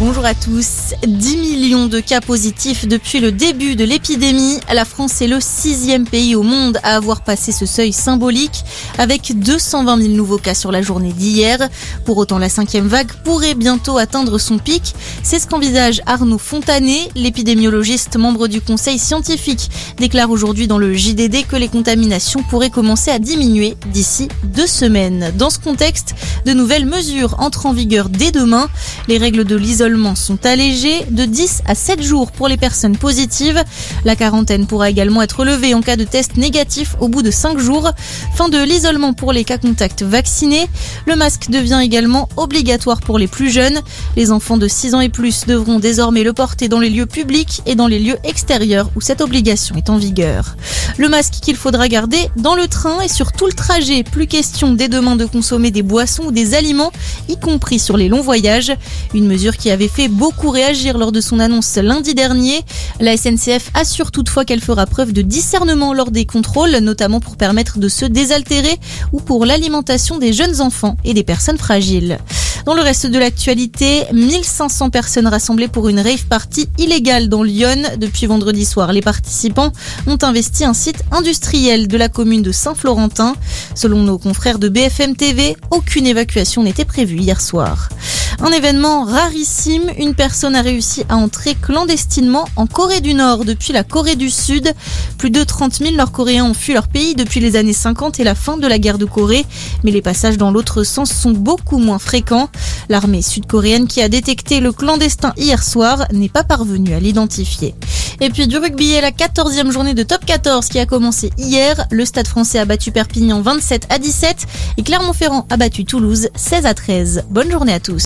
Bonjour à tous. 10 millions de cas positifs depuis le début de l'épidémie. La France est le sixième pays au monde à avoir passé ce seuil symbolique avec 220 000 nouveaux cas sur la journée d'hier. Pour autant, la cinquième vague pourrait bientôt atteindre son pic. C'est ce qu'envisage Arnaud Fontanet, l'épidémiologiste membre du conseil scientifique, déclare aujourd'hui dans le JDD que les contaminations pourraient commencer à diminuer d'ici deux semaines. Dans ce contexte, de nouvelles mesures entrent en vigueur dès demain. Les règles de l'isolement sont allégés de 10 à 7 jours pour les personnes positives. La quarantaine pourra également être levée en cas de test négatif au bout de 5 jours. Fin de l'isolement pour les cas contacts vaccinés. Le masque devient également obligatoire pour les plus jeunes. Les enfants de 6 ans et plus devront désormais le porter dans les lieux publics et dans les lieux extérieurs où cette obligation est en vigueur. Le masque qu'il faudra garder dans le train et sur tout le trajet. Plus question dès demain de consommer des boissons ou des aliments, y compris sur les longs voyages. Une mesure qui avait fait beaucoup réagir lors de son annonce lundi dernier. La SNCF assure toutefois qu'elle fera preuve de discernement lors des contrôles, notamment pour permettre de se désaltérer ou pour l'alimentation des jeunes enfants et des personnes fragiles. Dans le reste de l'actualité, 1500 personnes rassemblées pour une rave party illégale dans Lyon depuis vendredi soir. Les participants ont investi un site industriel de la commune de Saint-Florentin. Selon nos confrères de BFM TV, aucune évacuation n'était prévue hier soir. Un événement rarissime, une personne a réussi à entrer clandestinement en Corée du Nord depuis la Corée du Sud. Plus de 30 000 Nord-Coréens ont fui leur pays depuis les années 50 et la fin de la guerre de Corée, mais les passages dans l'autre sens sont beaucoup moins fréquents. L'armée sud-coréenne qui a détecté le clandestin hier soir n'est pas parvenue à l'identifier. Et puis du rugby et la 14e journée de top 14 qui a commencé hier. Le Stade français a battu Perpignan 27 à 17 et Clermont-Ferrand a battu Toulouse 16 à 13. Bonne journée à tous.